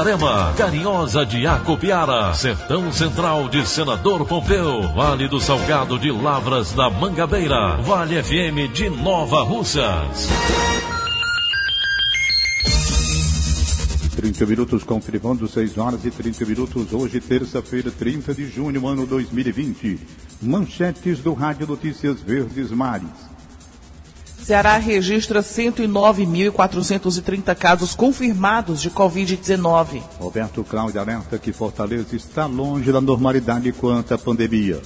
Itarema, Carinhosa de Acopiara, Sertão Central de Senador Pompeu, Vale do Salgado de Lavras da Mangabeira, Vale FM de Nova Russas. 30 minutos confirmando 6 horas e 30 minutos, hoje, terça-feira, 30 de junho, ano 2020. Manchetes do Rádio Notícias Verdes Mares. Ceará registra 109.430 casos confirmados de Covid-19. Roberto Cláudio alerta que Fortaleza está longe da normalidade quanto à pandemia.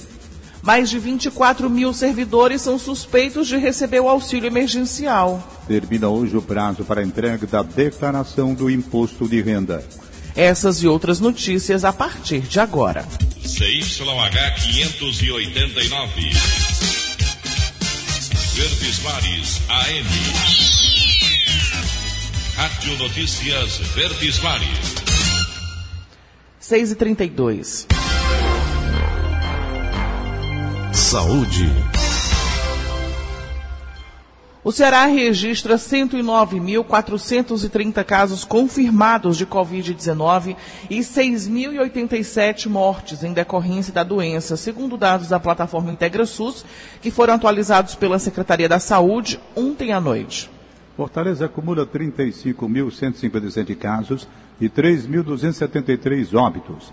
Mais de 24 mil servidores são suspeitos de receber o auxílio emergencial. Termina hoje o prazo para a entrega da declaração do imposto de renda. Essas e outras notícias a partir de agora. CYH 589. Verdes Mares AM. Rádio Notícias Verdes Mares. 6 e 32 Saúde. O Ceará registra 109.430 casos confirmados de Covid-19 e 6.087 mortes em decorrência da doença, segundo dados da plataforma IntegraSUS, que foram atualizados pela Secretaria da Saúde ontem à noite. Fortaleza acumula 35.157 casos e 3.273 óbitos.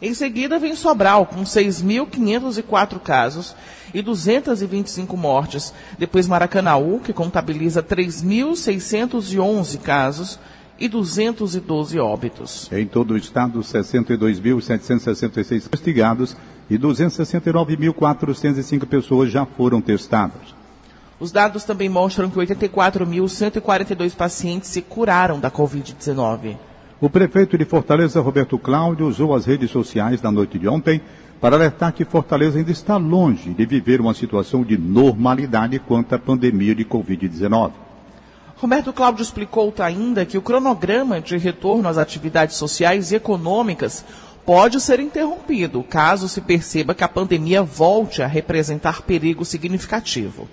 Em seguida vem Sobral, com 6.504 casos e 225 mortes. Depois Maracanaú, que contabiliza 3.611 casos e 212 óbitos. Em todo o estado, 62.766 investigados e 269.405 pessoas já foram testadas. Os dados também mostram que 84.142 pacientes se curaram da Covid-19. O prefeito de Fortaleza, Roberto Cláudio, usou as redes sociais na noite de ontem para alertar que Fortaleza ainda está longe de viver uma situação de normalidade quanto à pandemia de Covid-19. Roberto Cláudio explicou ainda que o cronograma de retorno às atividades sociais e econômicas pode ser interrompido caso se perceba que a pandemia volte a representar perigo significativo.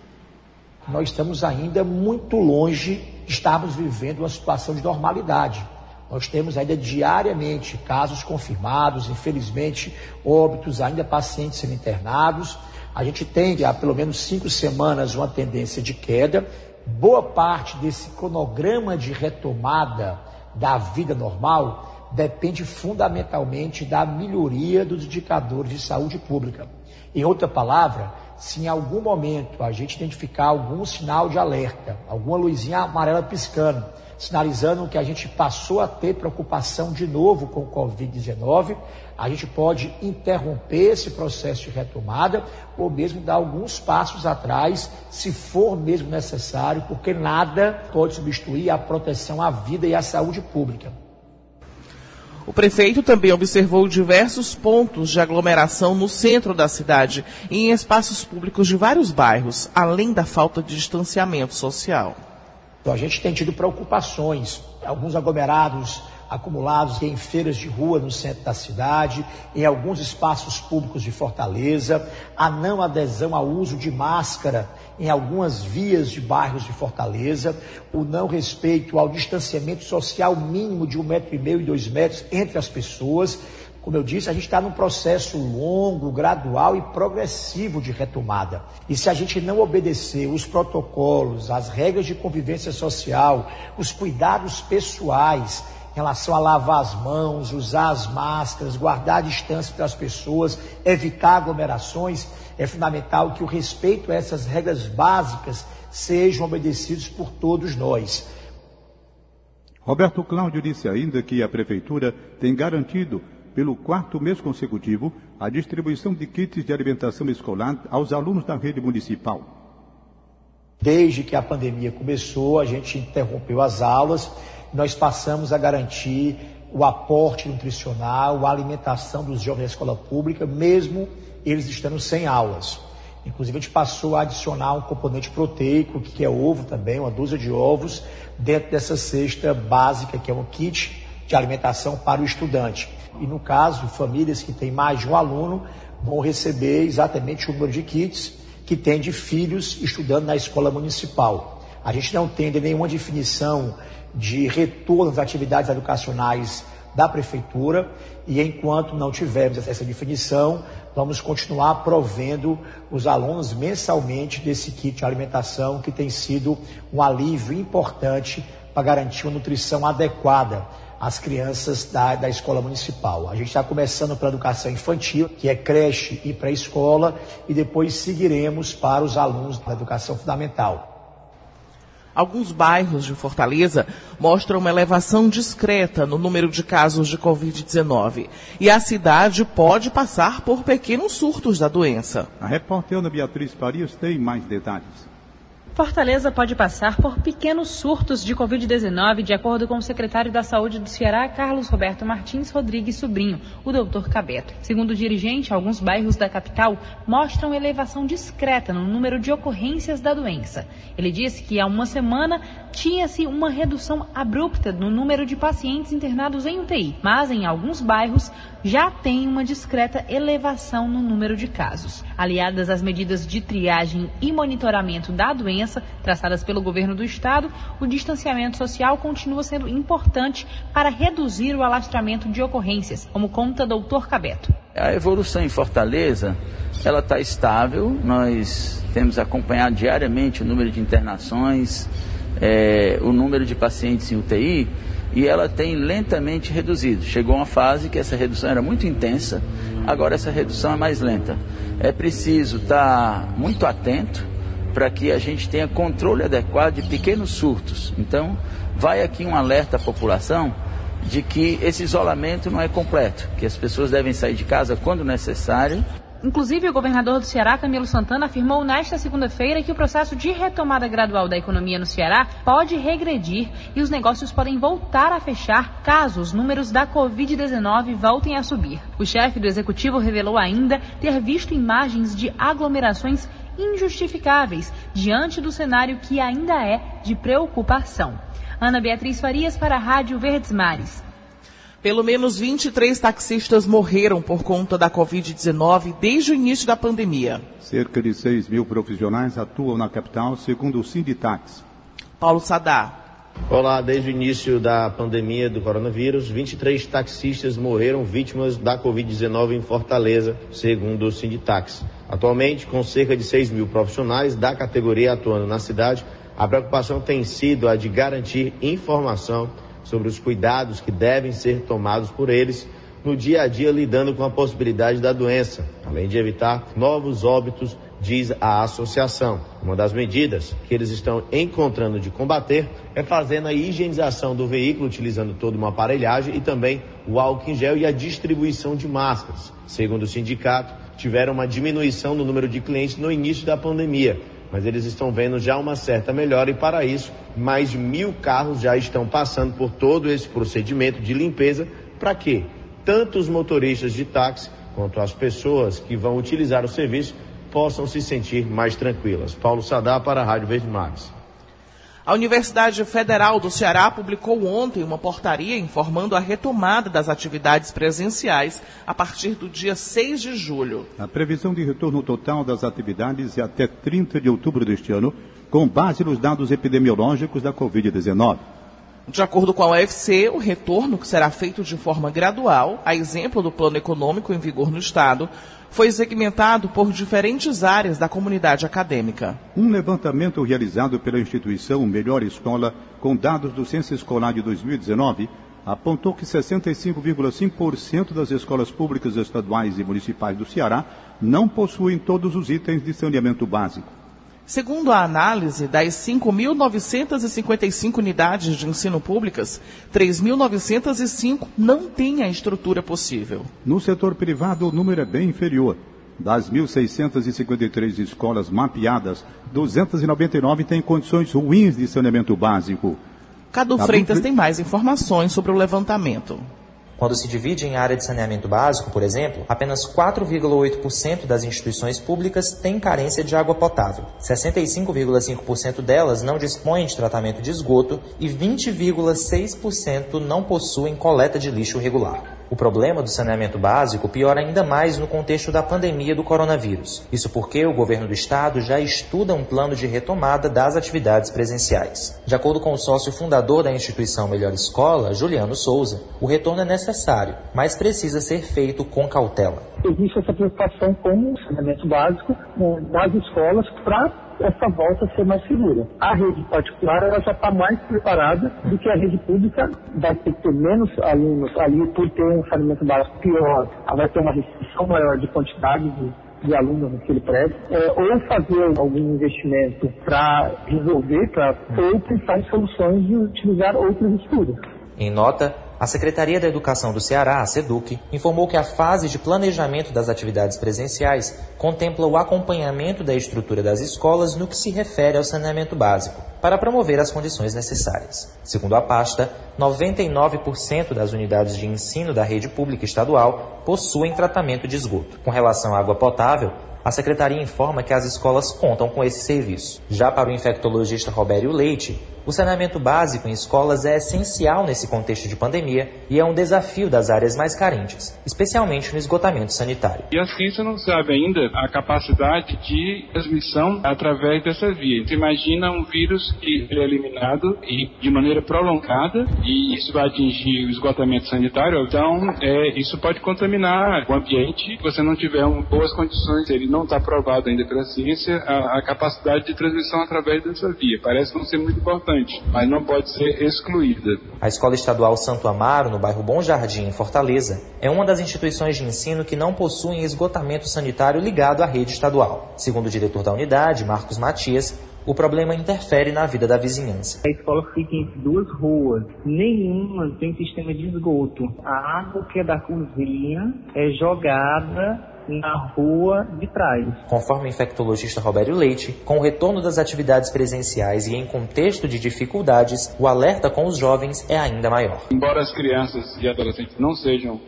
Nós estamos ainda muito longe de estarmos vivendo uma situação de normalidade. Nós temos ainda diariamente casos confirmados, infelizmente, óbitos, ainda pacientes sendo internados. A gente tem há pelo menos cinco semanas uma tendência de queda. Boa parte desse cronograma de retomada da vida normal depende fundamentalmente da melhoria dos indicadores de saúde pública. Em outra palavra, se em algum momento a gente identificar algum sinal de alerta, alguma luzinha amarela piscando, sinalizando que a gente passou a ter preocupação de novo com o Covid-19. A gente pode interromper esse processo de retomada ou mesmo dar alguns passos atrás, se for mesmo necessário, porque nada pode substituir a proteção à vida e à saúde pública. O prefeito também observou diversos pontos de aglomeração no centro da cidade e em espaços públicos de vários bairros, além da falta de distanciamento social. Então a gente tem tido preocupações, alguns aglomerados acumulados em feiras de rua no centro da cidade, em alguns espaços públicos de Fortaleza, a não adesão ao uso de máscara em algumas vias de bairros de Fortaleza, o não respeito ao distanciamento social mínimo de um metro e meio e dois metros entre as pessoas. Como eu disse, a gente está num processo longo, gradual e progressivo de retomada. E se a gente não obedecer os protocolos, as regras de convivência social, os cuidados pessoais em relação a lavar as mãos, usar as máscaras, guardar a distância das pessoas, evitar aglomerações, é fundamental que o respeito a essas regras básicas sejam obedecidos por todos nós. Roberto Cláudio disse ainda que a Prefeitura tem garantido pelo quarto mês consecutivo, a distribuição de kits de alimentação escolar aos alunos da rede municipal. Desde que a pandemia começou, a gente interrompeu as aulas, nós passamos a garantir o aporte nutricional, a alimentação dos jovens da escola pública, mesmo eles estando sem aulas. Inclusive, a gente passou a adicionar um componente proteico, que é ovo também, uma dúzia de ovos, dentro dessa cesta básica, que é um kit de alimentação para o estudante. E no caso, famílias que têm mais de um aluno vão receber exatamente o número de kits que tem de filhos estudando na escola municipal. A gente não tem nenhuma definição de retorno às atividades educacionais da prefeitura e enquanto não tivermos essa definição, vamos continuar provendo os alunos mensalmente desse kit de alimentação que tem sido um alívio importante para garantir uma nutrição adequada às crianças da, da escola municipal. A gente está começando pela educação infantil, que é creche e pré-escola, e depois seguiremos para os alunos da educação fundamental. Alguns bairros de Fortaleza mostram uma elevação discreta no número de casos de Covid-19. E a cidade pode passar por pequenos surtos da doença. A repórter Ana Beatriz Farias tem mais detalhes. Fortaleza pode passar por pequenos surtos de Covid-19, de acordo com o secretário da Saúde do Ceará, Carlos Roberto Martins Rodrigues Sobrinho, o doutor Cabeto. Segundo o dirigente, alguns bairros da capital mostram elevação discreta no número de ocorrências da doença. Ele disse que há uma semana tinha-se uma redução abrupta no número de pacientes internados em UTI, mas em alguns bairros já tem uma discreta elevação no número de casos. Aliadas às medidas de triagem e monitoramento da doença traçadas pelo governo do estado, o distanciamento social continua sendo importante para reduzir o alastramento de ocorrências, como conta doutor Cabeto. A evolução em Fortaleza, ela está estável, nós temos acompanhado diariamente o número de internações, é, o número de pacientes em UTI e ela tem lentamente reduzido. Chegou uma fase que essa redução era muito intensa, agora essa redução é mais lenta. É preciso estar muito atento para que a gente tenha controle adequado de pequenos surtos. Então, vai aqui um alerta à população de que esse isolamento não é completo, que as pessoas devem sair de casa quando necessário Inclusive, o governador do Ceará, Camilo Santana, afirmou nesta segunda-feira que o processo de retomada gradual da economia no Ceará pode regredir e os negócios podem voltar a fechar caso os números da Covid-19 voltem a subir. O chefe do executivo revelou ainda ter visto imagens de aglomerações injustificáveis diante do cenário que ainda é de preocupação. Ana Beatriz Farias para a Rádio Verdes Mares. Pelo menos 23 taxistas morreram por conta da Covid-19 desde o início da pandemia. Cerca de 6 mil profissionais atuam na capital, segundo o Sinditax. Paulo Sadá. Olá, desde o início da pandemia do coronavírus, 23 taxistas morreram vítimas da Covid-19 em Fortaleza, segundo o Sinditax. Atualmente, com cerca de 6 mil profissionais da categoria atuando na cidade, a preocupação tem sido a de garantir informação sobre os cuidados que devem ser tomados por eles no dia a dia lidando com a possibilidade da doença, além de evitar novos óbitos, diz a associação. Uma das medidas que eles estão encontrando de combater é fazendo a higienização do veículo, utilizando toda uma aparelhagem e também o álcool em gel e a distribuição de máscaras. Segundo o sindicato, tiveram uma diminuição no número de clientes no início da pandemia, mas eles estão vendo já uma certa melhora e para isso mais de mil carros já estão passando por todo esse procedimento de limpeza para quê? Tanto os motoristas de táxi quanto as pessoas que vão utilizar o serviço possam se sentir mais tranquilas. Paulo Sadá para a Rádio Verde Mares. A Universidade Federal do Ceará publicou ontem uma portaria informando a retomada das atividades presenciais a partir do dia 6 de julho. A previsão de retorno total das atividades é até 30 de outubro deste ano, com base nos dados epidemiológicos da Covid-19. De acordo com a UFC, o retorno, que será feito de forma gradual, a exemplo do plano econômico em vigor no Estado, foi segmentado por diferentes áreas da comunidade acadêmica. Um levantamento realizado pela instituição Melhor Escola, com dados do Censo Escolar de 2019, apontou que 65,5% das escolas públicas estaduais e municipais do Ceará não possuem todos os itens de saneamento básico. Segundo a análise, das 5.955 unidades de ensino públicas, 3.905 não têm a estrutura possível. No setor privado, o número é bem inferior. Das 1.653 escolas mapeadas, 299 têm condições ruins de saneamento básico. Cadu Freitas tem mais informações sobre o levantamento. Quando se divide em área de saneamento básico, por exemplo, apenas 4,8% das instituições públicas têm carência de água potável. 65,5% delas não dispõem de tratamento de esgoto e 20,6% não possuem coleta de lixo regular. O problema do saneamento básico piora ainda mais no contexto da pandemia do coronavírus. Isso porque o governo do estado já estuda um plano de retomada das atividades presenciais. De acordo com o sócio fundador da instituição Melhor Escola, Juliano Souza, o retorno é necessário, mas precisa ser feito com cautela. Existe essa preocupação com o saneamento básico nas escolas para essa volta ser mais segura. A rede particular ela já está mais preparada do que a rede pública, vai ter que ter menos alunos ali por ter um saneamento básico pior, vai ter uma restrição maior de quantidade de, de alunos naquele prédio, é, ou fazer algum investimento para resolver, pra, ou pensar em soluções de utilizar outras estudos. Em nota, a Secretaria da Educação do Ceará, a SEDUC, informou que a fase de planejamento das atividades presenciais contempla o acompanhamento da estrutura das escolas no que se refere ao saneamento básico, para promover as condições necessárias. Segundo a pasta, 99% das unidades de ensino da rede pública estadual possuem tratamento de esgoto. Com relação à água potável, a secretaria informa que as escolas contam com esse serviço. Já para o infectologista Robério Leite, o saneamento básico em escolas é essencial nesse contexto de pandemia e é um desafio das áreas mais carentes, especialmente no esgotamento sanitário. E a ciência não sabe ainda a capacidade de transmissão através dessa via. Você imagina um vírus que é eliminado e de maneira prolongada e isso vai atingir o esgotamento sanitário, então é, isso pode contaminar o ambiente se você não tiver um, boas condições. Ele não está provado ainda pela ciência a, a capacidade de transmissão através dessa via. Parece não ser muito importante importante, mas não pode ser excluída. A Escola Estadual Santo Amaro, no bairro Bom Jardim, em Fortaleza, é uma das instituições de ensino que não possuem esgotamento sanitário ligado à rede estadual. Segundo o diretor da unidade, Marcos Matias, o problema interfere na vida da vizinhança. A escola fica entre duas ruas, nenhuma tem sistema de esgoto. A água que é da cozinha é jogada na rua de trás. Conforme o infectologista Robério Leite, com o retorno das atividades presenciais e em contexto de dificuldades, o alerta com os jovens é ainda maior. Embora as crianças e adolescentes não sejam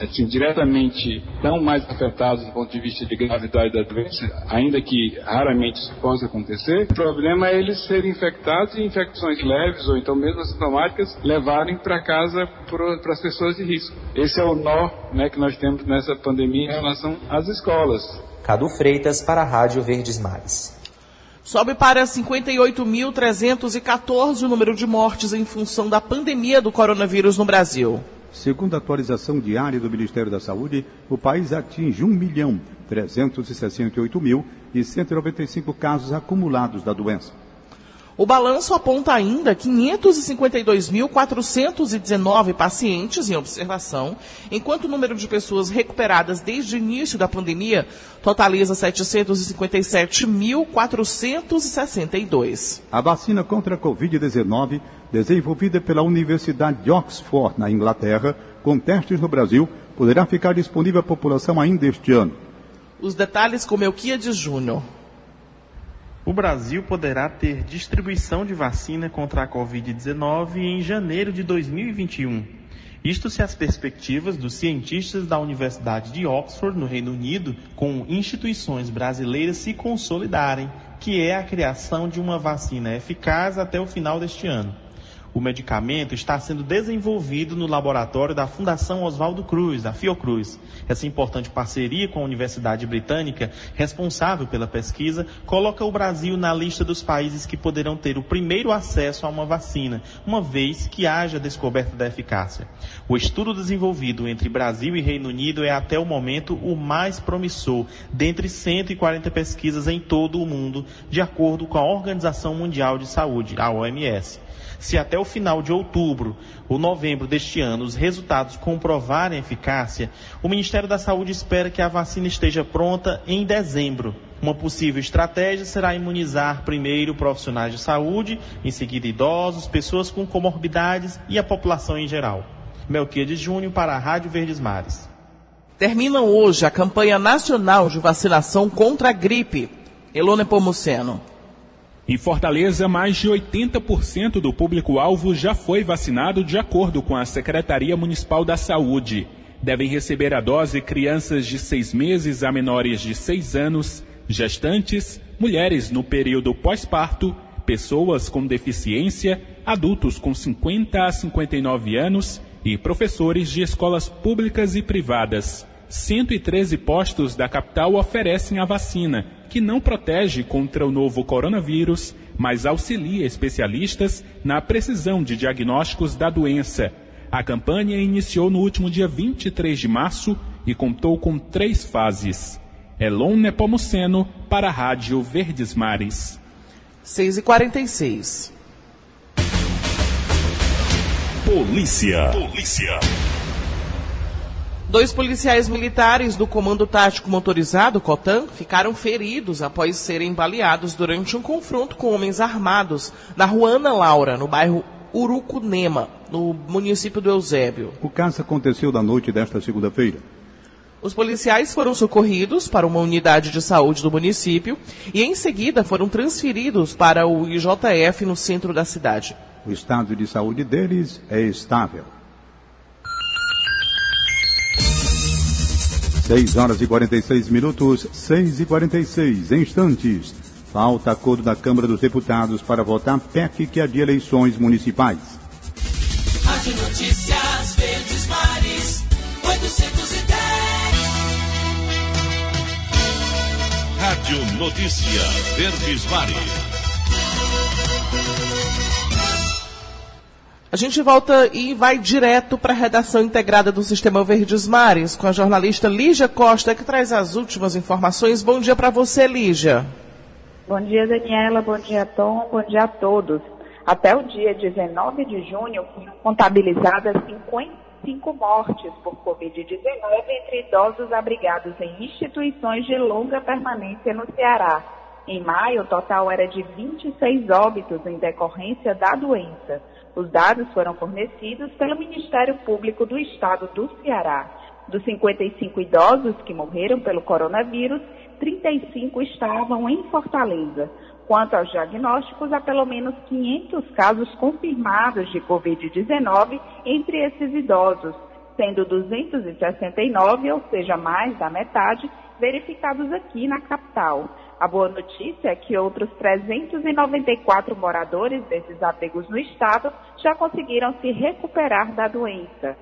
assim, diretamente tão mais afetados do ponto de vista de gravidade da doença, ainda que raramente isso possa acontecer, o problema é eles serem infectados e infecções leves ou então mesmo assintomáticas levarem para casa para as pessoas de risco. Esse é o nó né, que nós temos nessa pandemia em relação às escolas. Cadu Freitas para a Rádio Verdes Mares. Sobe para 58.314 o número de mortes em função da pandemia do coronavírus no Brasil. Segundo a atualização diária do Ministério da Saúde, o país atinge 1 milhão 368 mil e 195 casos acumulados da doença. O balanço aponta ainda 552.419 pacientes em observação, enquanto o número de pessoas recuperadas desde o início da pandemia totaliza 757.462. A vacina contra a Covid-19, desenvolvida pela Universidade de Oxford, na Inglaterra, com testes no Brasil, poderá ficar disponível à população ainda este ano. Os detalhes com Melquiades Júnior. O Brasil poderá ter distribuição de vacina contra a Covid-19 em janeiro de 2021. Isto se as perspectivas dos cientistas da Universidade de Oxford, no Reino Unido, com instituições brasileiras se consolidarem, que é a criação de uma vacina eficaz até o final deste ano. O medicamento está sendo desenvolvido no laboratório da Fundação Oswaldo Cruz, da Fiocruz. Essa importante parceria com a Universidade Britânica, responsável pela pesquisa, coloca o Brasil na lista dos países que poderão ter o primeiro acesso a uma vacina, uma vez que haja descoberta da eficácia. O estudo desenvolvido entre Brasil e Reino Unido é até o momento o mais promissor dentre 140 pesquisas em todo o mundo, de acordo com a Organização Mundial de Saúde, a OMS. Se até o final de outubro ou novembro deste ano os resultados comprovarem eficácia, o Ministério da Saúde espera que a vacina esteja pronta em dezembro. Uma possível estratégia será imunizar primeiro profissionais de saúde, em seguida idosos, pessoas com comorbidades e a população em geral. Melquiades Júnior para a Rádio Verdes Mares. Termina hoje a campanha nacional de vacinação contra a gripe. Elone Pomuceno. Em Fortaleza, mais de 80% do público-alvo já foi vacinado de acordo com a Secretaria Municipal da Saúde. Devem receber a dose crianças de seis meses a menores de seis anos, gestantes, mulheres no período pós-parto, pessoas com deficiência, adultos com 50 a 59 anos e professores de escolas públicas e privadas. 113 postos da capital oferecem a vacina, que não protege contra o novo coronavírus, mas auxilia especialistas na precisão de diagnósticos da doença. A campanha iniciou no último dia 23 de março e contou com três fases. Elon Nepomuceno para a Rádio Verdes Mares. 6 e 46 Polícia. Polícia. Dois policiais militares do Comando Tático Motorizado, COTAN, ficaram feridos após serem baleados durante um confronto com homens armados na rua Ana Laura, no bairro Urucunema, no município do Eusébio. O caso aconteceu na noite desta segunda-feira. Os policiais foram socorridos para uma unidade de saúde do município e, em seguida, foram transferidos para o IJF no centro da cidade. O estado de saúde deles é estável. 6 horas e 46 minutos, 6 e 46 instantes. Falta acordo da Câmara dos Deputados para votar PEC que adia eleições municipais. Rádio Notícias Verdes Mares, 810. Rádio Notícia Verdes Mares. A gente volta e vai direto para a redação integrada do Sistema Verdes Mares com a jornalista Lígia Costa, que traz as últimas informações. Bom dia para você, Lígia. Bom dia, Daniela. Bom dia, Tom. Bom dia a todos. Até o dia 19 de junho, foram contabilizadas 55 mortes por Covid-19 entre idosos abrigados em instituições de longa permanência no Ceará. Em maio, o total era de 26 óbitos em decorrência da doença. Os dados foram fornecidos pelo Ministério Público do Estado do Ceará. Dos 55 idosos que morreram pelo coronavírus, 35 estavam em Fortaleza. Quanto aos diagnósticos, há pelo menos 500 casos confirmados de Covid-19 entre esses idosos, sendo 269, ou seja, mais da metade, verificados aqui na capital. A boa notícia é que outros 394 moradores desses abrigos no estado já conseguiram se recuperar da doença.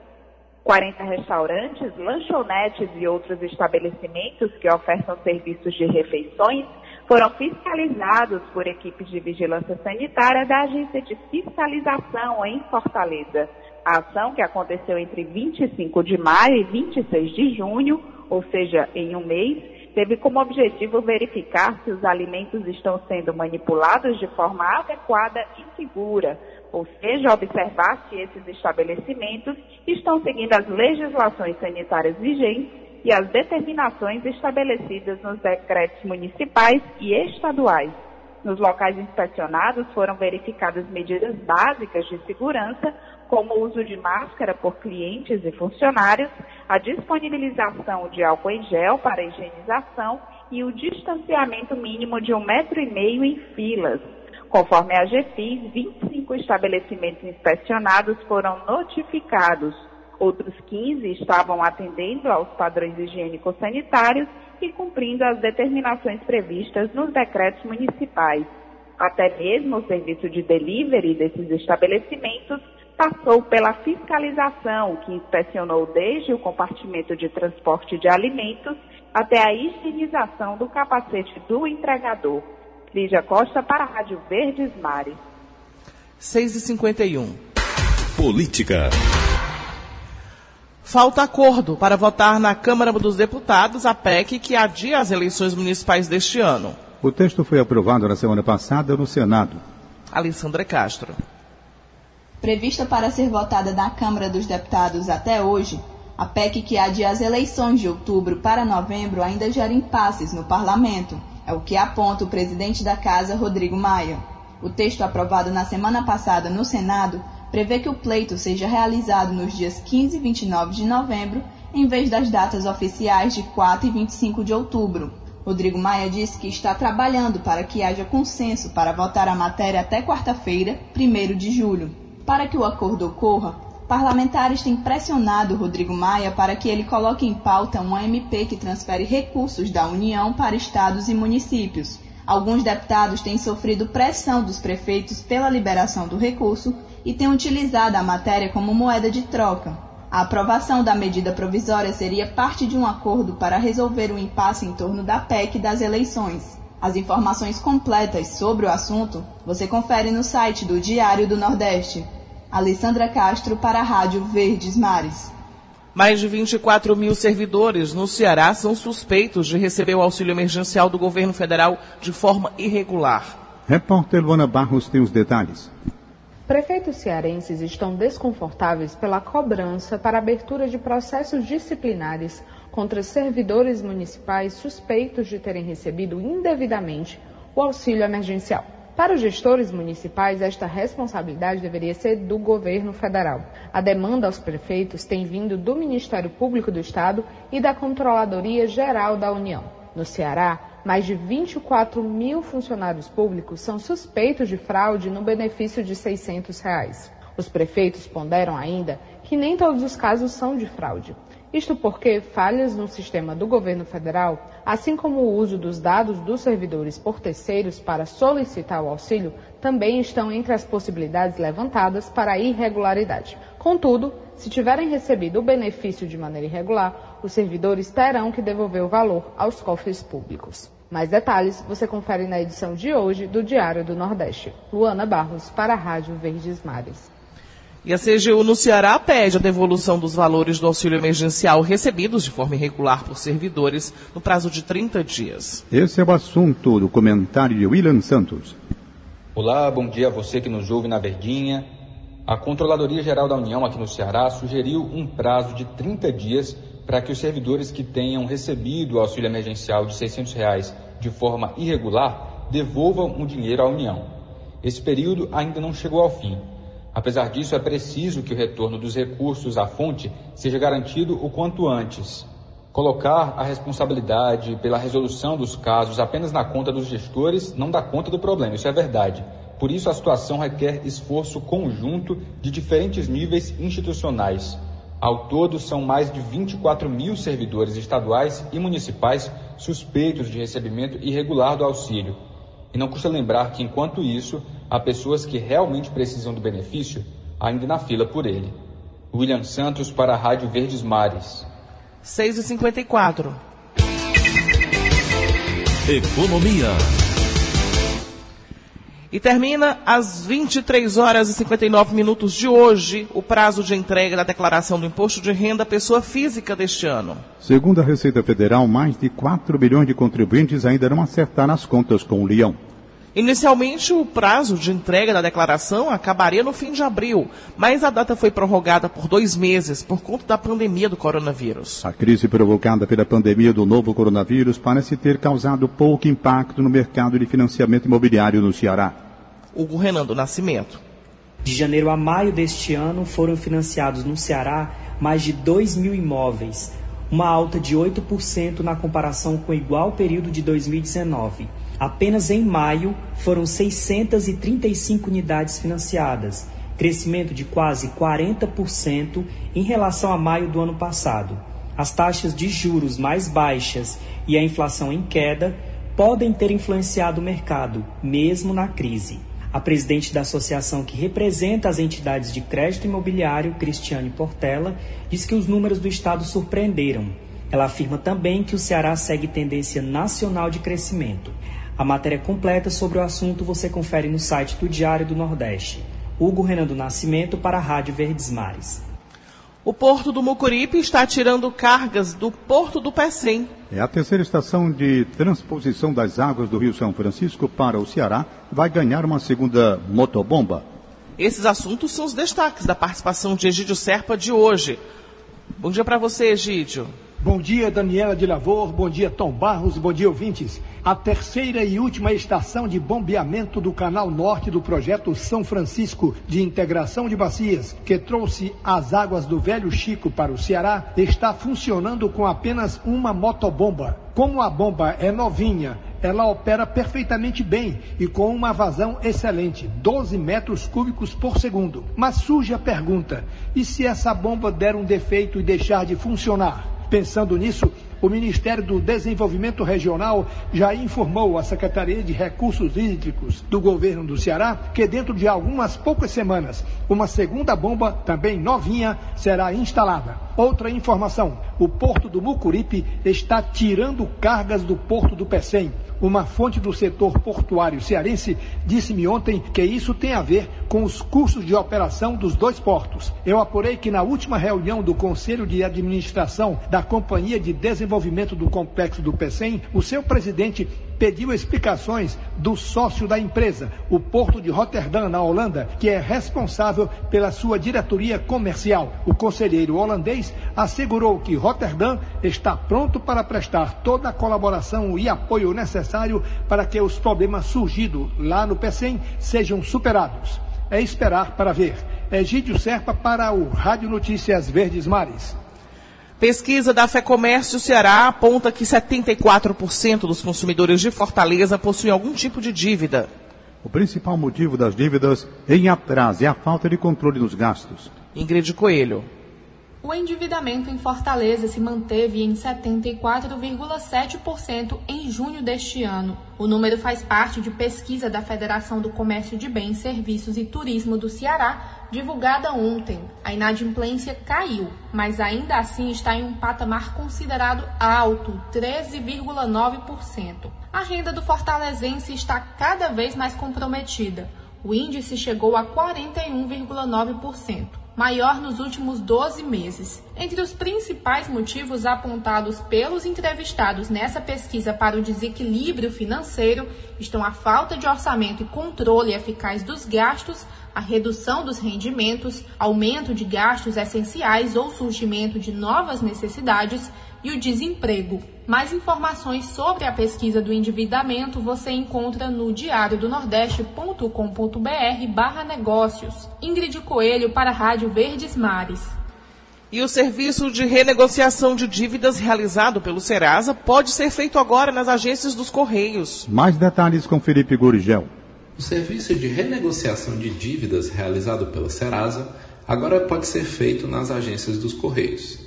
40 restaurantes, lanchonetes e outros estabelecimentos que ofertam serviços de refeições foram fiscalizados por equipes de vigilância sanitária da Agência de Fiscalização em Fortaleza. A ação, que aconteceu entre 25 de maio e 26 de junho, ou seja, em um mês, teve como objetivo verificar se os alimentos estão sendo manipulados de forma adequada e segura, ou seja, observar se esses estabelecimentos estão seguindo as legislações sanitárias vigentes e as determinações estabelecidas nos decretos municipais e estaduais. Nos locais inspecionados foram verificadas medidas básicas de segurança, como o uso de máscara por clientes e funcionários, a disponibilização de álcool em gel para higienização e o distanciamento mínimo de um metro e meio em filas. Conforme a GFIS, 25 estabelecimentos inspecionados foram notificados. Outros 15 estavam atendendo aos padrões higiênico-sanitários e cumprindo as determinações previstas nos decretos municipais. Até mesmo o serviço de delivery desses estabelecimentos passou pela fiscalização, que inspecionou desde o compartimento de transporte de alimentos até a higienização do capacete do entregador. Lígia Costa para a Rádio Verdes Mares. 6h51. Política. Falta acordo para votar na Câmara dos Deputados a PEC que adia as eleições municipais deste ano. O texto foi aprovado na semana passada no Senado. Alessandra Castro. Prevista para ser votada na Câmara dos Deputados até hoje, a PEC que adia as eleições de outubro para novembro ainda gera impasses no parlamento. É É o que aponta o presidente da Casa, Rodrigo Maia. O texto aprovado na semana passada no Senado prevê que o pleito seja realizado nos dias 15 e 29 de novembro, em vez das datas oficiais de 4 e 25 de outubro. Rodrigo Maia disse que está trabalhando para que haja consenso para votar a matéria até quarta-feira, 1 de julho. Para que o acordo ocorra, parlamentares têm pressionado Rodrigo Maia para que ele coloque em pauta uma MP que transfere recursos da União para estados e municípios. Alguns deputados têm sofrido pressão dos prefeitos pela liberação do recurso e têm utilizado a matéria como moeda de troca. A aprovação da medida provisória seria parte de um acordo para resolver o impasse em torno da PEC das eleições. As informações completas sobre o assunto você confere no site do Diário do Nordeste. Alessandra Castro para a Rádio Verdes Mares. Mais de 24 mil servidores no Ceará são suspeitos de receber o auxílio emergencial do governo federal de forma irregular. Repórter Luana Barros tem os detalhes. Prefeitos cearenses estão desconfortáveis pela cobrança para abertura de processos disciplinares contra servidores municipais suspeitos de terem recebido indevidamente o auxílio emergencial. Para os gestores municipais, esta responsabilidade deveria ser do governo federal. A demanda aos prefeitos tem vindo do Ministério Público do Estado e da Controladoria Geral da União. No Ceará, mais de 24 mil funcionários públicos são suspeitos de fraude no benefício de 600 reais. Os prefeitos ponderam ainda que nem todos os casos são de fraude. Isto porque falhas no sistema do governo federal, assim como o uso dos dados dos servidores por terceiros para solicitar o auxílio, também estão entre as possibilidades levantadas para irregularidade. Contudo, se tiverem recebido o benefício de maneira irregular, os servidores terão que devolver o valor aos cofres públicos. Mais detalhes você confere na edição de hoje do Diário do Nordeste. Luana Barros, para a Rádio Verdes Mares. E a CGU no Ceará pede a devolução dos valores do auxílio emergencial recebidos de forma irregular por servidores no prazo de 30 dias. Esse é o assunto do comentário de William Santos. Olá, bom dia a você que nos ouve na Verdinha. A Controladoria Geral da União aqui no Ceará sugeriu um prazo de 30 dias para que os servidores que tenham recebido o auxílio emergencial de 600 reais de forma irregular devolvam o dinheiro à União. Esse período ainda não chegou ao fim. Apesar disso, é preciso que o retorno dos recursos à fonte seja garantido o quanto antes. Colocar a responsabilidade pela resolução dos casos apenas na conta dos gestores não dá conta do problema, isso é verdade. Por isso, a situação requer esforço conjunto de diferentes níveis institucionais. Ao todo, são mais de 24 mil servidores estaduais e municipais suspeitos de recebimento irregular do auxílio. E não custa lembrar que, enquanto isso, há pessoas que realmente precisam do benefício ainda na fila por ele. William Santos para a Rádio Verdes Mares. 6h54. Economia. E termina às 23 horas e 59 minutos de hoje o prazo de entrega da declaração do imposto de renda à pessoa física deste ano. Segundo a Receita Federal, mais de 4 bilhões de contribuintes ainda não acertaram as contas com o Leão. Inicialmente, o prazo de entrega da declaração acabaria no fim de abril, mas a data foi prorrogada por dois meses por conta da pandemia do coronavírus. A crise provocada pela pandemia do novo coronavírus parece ter causado pouco impacto no mercado de financiamento imobiliário no Ceará. Hugo Renan do Nascimento. De janeiro a maio deste ano, foram financiados no Ceará mais de 2 mil imóveis, uma alta de 8% na comparação com o igual período de 2019. Apenas em maio foram 635 unidades financiadas, crescimento de quase 40% em relação a maio do ano passado. As taxas de juros mais baixas e a inflação em queda podem ter influenciado o mercado, mesmo na crise. A presidente da associação que representa as entidades de crédito imobiliário, Cristiane Portela, diz que os números do estado surpreenderam. Ela afirma também que o Ceará segue tendência nacional de crescimento. A matéria completa sobre o assunto você confere no site do Diário do Nordeste. Hugo Renan do Nascimento para a Rádio Verdes Mares. O Porto do Mucuripe está tirando cargas do Porto do Pecém. É a terceira estação de transposição das águas do Rio São Francisco para o Ceará. Vai ganhar uma segunda motobomba. Esses assuntos são os destaques da participação de Egídio Serpa de hoje. Bom dia para você, Egídio. Bom dia, Daniela de Lavor. Bom dia, Tom Barros. Bom dia, ouvintes. A terceira e última estação de bombeamento do Canal Norte do projeto São Francisco de Integração de Bacias, que trouxe as águas do Velho Chico para o Ceará, está funcionando com apenas uma motobomba. Como a bomba é novinha, ela opera perfeitamente bem e com uma vazão excelente, 12 metros cúbicos por segundo. Mas surge a pergunta: e se essa bomba der um defeito e deixar de funcionar? Pensando nisso, o Ministério do Desenvolvimento Regional já informou à Secretaria de Recursos Hídricos do governo do Ceará que dentro de algumas poucas semanas, uma segunda bomba, também novinha, será instalada. Outra informação: o porto do Mucuripe está tirando cargas do porto do Pecém. Uma fonte do setor portuário cearense disse-me ontem que isso tem a ver com os custos de operação dos dois portos. Eu apurei que na última reunião do Conselho de Administração da Companhia de Desenvolvimento do Complexo do PECEM, o seu presidente pediu explicações do sócio da empresa, o Porto de Rotterdam, na Holanda, que é responsável pela sua diretoria comercial. O conselheiro holandês assegurou que Rotterdam está pronto para prestar toda a colaboração e apoio necessário para que os problemas surgidos lá no PECEM sejam superados. É esperar para ver. Egídio Serpa para o Rádio Notícias Verdes Mares. Pesquisa da FEComércio Ceará aponta que 74% dos consumidores de Fortaleza possuem algum tipo de dívida. O principal motivo das dívidas em atraso é a falta de controle dos gastos. Ingrid Coelho. O endividamento em Fortaleza se manteve em 74,7% em junho deste ano. O número faz parte de pesquisa da Federação do Comércio de Bens, Serviços e Turismo do Ceará, divulgada ontem. A inadimplência caiu, mas ainda assim está em um patamar considerado alto, 13,9%. A renda do fortalezense está cada vez mais comprometida. O índice chegou a 41,9% maior nos últimos 12 meses. Entre os principais motivos apontados pelos entrevistados nessa pesquisa para o desequilíbrio financeiro estão a falta de orçamento e controle eficaz dos gastos, a redução dos rendimentos, aumento de gastos essenciais ou surgimento de novas necessidades e o desemprego. Mais informações sobre a pesquisa do endividamento você encontra no diariodonordeste.com.br barra negócios. Ingrid Coelho para a Rádio Verdes Mares. E o serviço de renegociação de dívidas realizado pelo Serasa pode ser feito agora nas agências dos Correios. Mais detalhes com Felipe Gurigel. O serviço de renegociação de dívidas realizado pela Serasa agora pode ser feito nas agências dos Correios.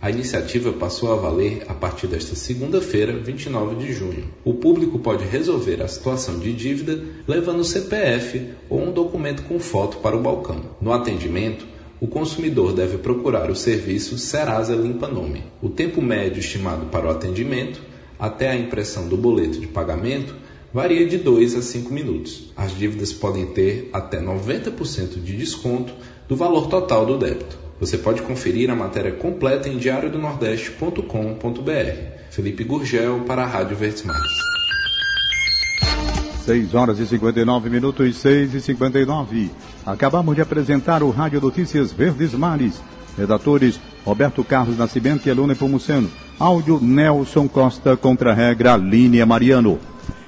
A iniciativa passou a valer a partir desta segunda-feira, 29 de junho. O público pode resolver a situação de dívida levando o CPF ou um documento com foto para o balcão. No atendimento, o consumidor deve procurar o serviço Serasa Limpa Nome. O tempo médio estimado para o atendimento, até a impressão do boleto de pagamento, varia de 2 a 5 minutos. As dívidas podem ter até 90% de desconto do valor total do débito. Você pode conferir a matéria completa em diariodonordeste.com.br. Felipe Gurgel para a Rádio Verdes Mares. 6 horas e 59 minutos, 6 e 59. Acabamos de apresentar o Rádio Notícias Verdes Mares. Redatores Roberto Carlos Nascimento e Elone Pomuceno. Áudio Nelson Costa, contra-regra Línia Mariano.